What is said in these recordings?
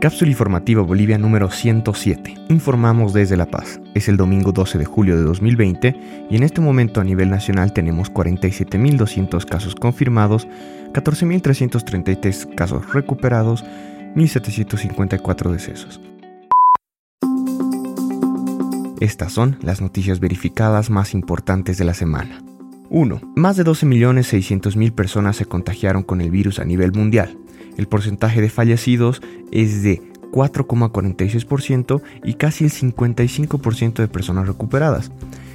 Cápsula informativa Bolivia número 107. Informamos desde La Paz. Es el domingo 12 de julio de 2020 y en este momento a nivel nacional tenemos 47.200 casos confirmados, 14.333 casos recuperados, 1.754 decesos. Estas son las noticias verificadas más importantes de la semana. 1. Más de 12.600.000 personas se contagiaron con el virus a nivel mundial. El porcentaje de fallecidos es de 4,46% y casi el 55% de personas recuperadas.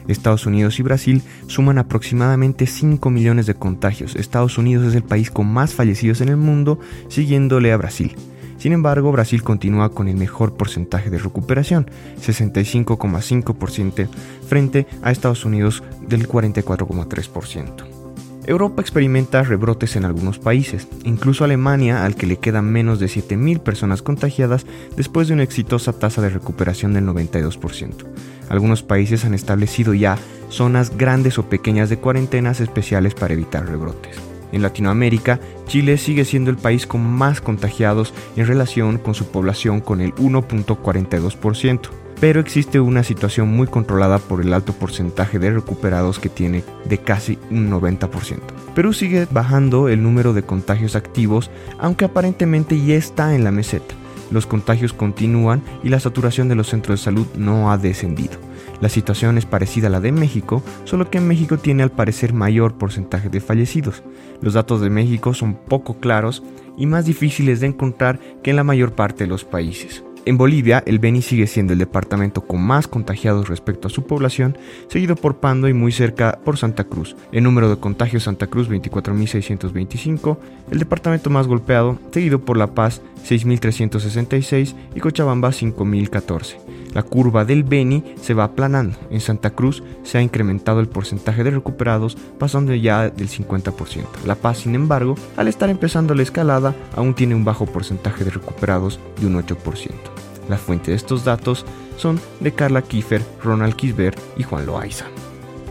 Estados Unidos y Brasil suman aproximadamente 5 millones de contagios. Estados Unidos es el país con más fallecidos en el mundo, siguiéndole a Brasil. Sin embargo, Brasil continúa con el mejor porcentaje de recuperación, 65,5% frente a Estados Unidos del 44,3%. Europa experimenta rebrotes en algunos países, incluso Alemania, al que le quedan menos de 7.000 personas contagiadas después de una exitosa tasa de recuperación del 92%. Algunos países han establecido ya zonas grandes o pequeñas de cuarentenas especiales para evitar rebrotes. En Latinoamérica, Chile sigue siendo el país con más contagiados en relación con su población con el 1.42% pero existe una situación muy controlada por el alto porcentaje de recuperados que tiene de casi un 90%. Perú sigue bajando el número de contagios activos, aunque aparentemente ya está en la meseta. Los contagios continúan y la saturación de los centros de salud no ha descendido. La situación es parecida a la de México, solo que México tiene al parecer mayor porcentaje de fallecidos. Los datos de México son poco claros y más difíciles de encontrar que en la mayor parte de los países. En Bolivia, el Beni sigue siendo el departamento con más contagiados respecto a su población, seguido por Pando y muy cerca por Santa Cruz. El número de contagios Santa Cruz 24.625, el departamento más golpeado, seguido por La Paz 6.366 y Cochabamba 5.014. La curva del Beni se va aplanando. En Santa Cruz se ha incrementado el porcentaje de recuperados, pasando ya del 50%. La Paz, sin embargo, al estar empezando la escalada, aún tiene un bajo porcentaje de recuperados de un 8%. La fuente de estos datos son de Carla Kiefer, Ronald Kisber y Juan Loaiza.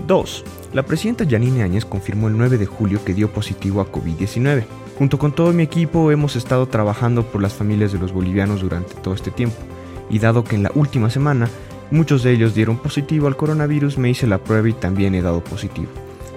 2. La presidenta Yanine Áñez confirmó el 9 de julio que dio positivo a COVID-19. Junto con todo mi equipo hemos estado trabajando por las familias de los bolivianos durante todo este tiempo, y dado que en la última semana muchos de ellos dieron positivo al coronavirus, me hice la prueba y también he dado positivo.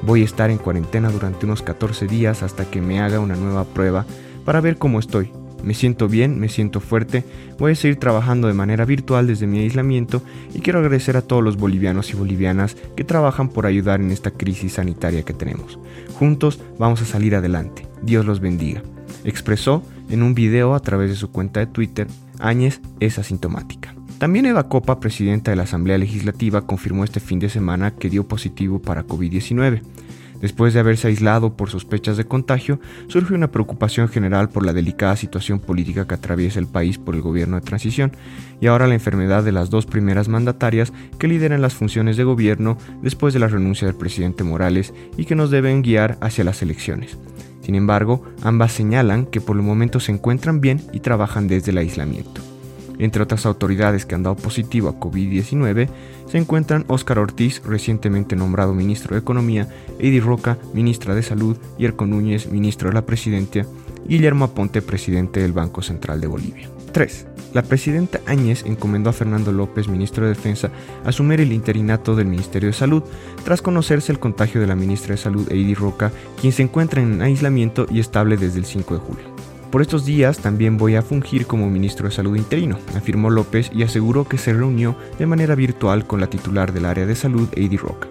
Voy a estar en cuarentena durante unos 14 días hasta que me haga una nueva prueba para ver cómo estoy, me siento bien, me siento fuerte, voy a seguir trabajando de manera virtual desde mi aislamiento y quiero agradecer a todos los bolivianos y bolivianas que trabajan por ayudar en esta crisis sanitaria que tenemos. Juntos vamos a salir adelante. Dios los bendiga. Expresó en un video a través de su cuenta de Twitter, Áñez es asintomática. También Eva Copa, presidenta de la Asamblea Legislativa, confirmó este fin de semana que dio positivo para COVID-19. Después de haberse aislado por sospechas de contagio, surge una preocupación general por la delicada situación política que atraviesa el país por el gobierno de transición y ahora la enfermedad de las dos primeras mandatarias que lideran las funciones de gobierno después de la renuncia del presidente Morales y que nos deben guiar hacia las elecciones. Sin embargo, ambas señalan que por el momento se encuentran bien y trabajan desde el aislamiento. Entre otras autoridades que han dado positivo a COVID-19 se encuentran Óscar Ortiz, recientemente nombrado ministro de Economía, Eddie Roca, ministra de Salud, Yerko Núñez, ministro de la Presidencia, Guillermo Aponte, presidente del Banco Central de Bolivia. 3. La presidenta Áñez encomendó a Fernando López, ministro de Defensa, asumir el interinato del Ministerio de Salud, tras conocerse el contagio de la ministra de Salud, Eddie Roca, quien se encuentra en aislamiento y estable desde el 5 de julio. Por estos días también voy a fungir como ministro de Salud interino, afirmó López y aseguró que se reunió de manera virtual con la titular del área de salud, Eddie Roca.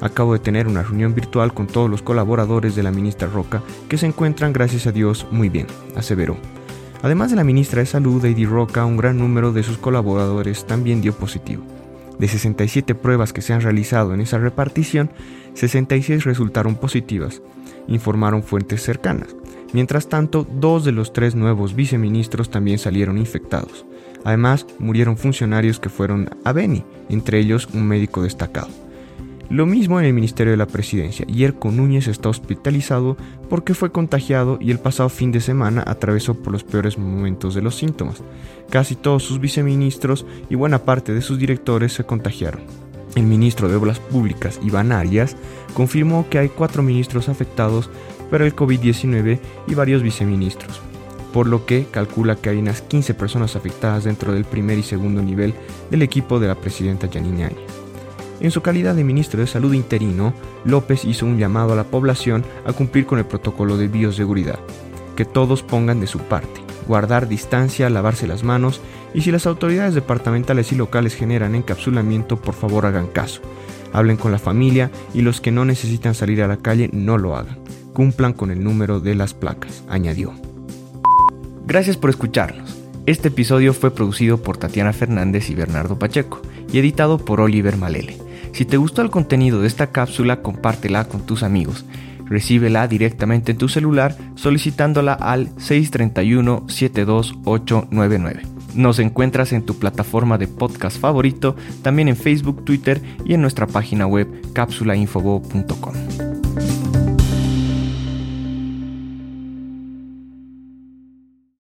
Acabo de tener una reunión virtual con todos los colaboradores de la ministra Roca que se encuentran, gracias a Dios, muy bien, aseveró. Además de la ministra de Salud, Eddie Roca, un gran número de sus colaboradores también dio positivo. De 67 pruebas que se han realizado en esa repartición, 66 resultaron positivas, informaron fuentes cercanas. Mientras tanto, dos de los tres nuevos viceministros también salieron infectados. Además, murieron funcionarios que fueron a Beni, entre ellos un médico destacado. Lo mismo en el Ministerio de la Presidencia. Yerko Núñez está hospitalizado porque fue contagiado y el pasado fin de semana atravesó por los peores momentos de los síntomas. Casi todos sus viceministros y buena parte de sus directores se contagiaron. El ministro de Obras Públicas, Iván Arias, confirmó que hay cuatro ministros afectados por el COVID-19 y varios viceministros. por lo que calcula que hay unas 15 personas afectadas dentro del primer y segundo nivel del equipo de la presidenta Yanine Áñez. En su calidad de ministro de Salud interino, López hizo un llamado a la población a cumplir con el protocolo de bioseguridad, que todos pongan de su parte, guardar distancia, lavarse las manos y si las autoridades departamentales y locales generan encapsulamiento, por favor hagan caso. Hablen con la familia y los que no necesitan salir a la calle no lo hagan. Cumplan con el número de las placas, añadió. Gracias por escucharnos. Este episodio fue producido por Tatiana Fernández y Bernardo Pacheco y editado por Oliver Malele. Si te gustó el contenido de esta cápsula, compártela con tus amigos. Recíbela directamente en tu celular solicitándola al 631-72899. Nos encuentras en tu plataforma de podcast favorito, también en Facebook, Twitter y en nuestra página web cápsulainfobo.com.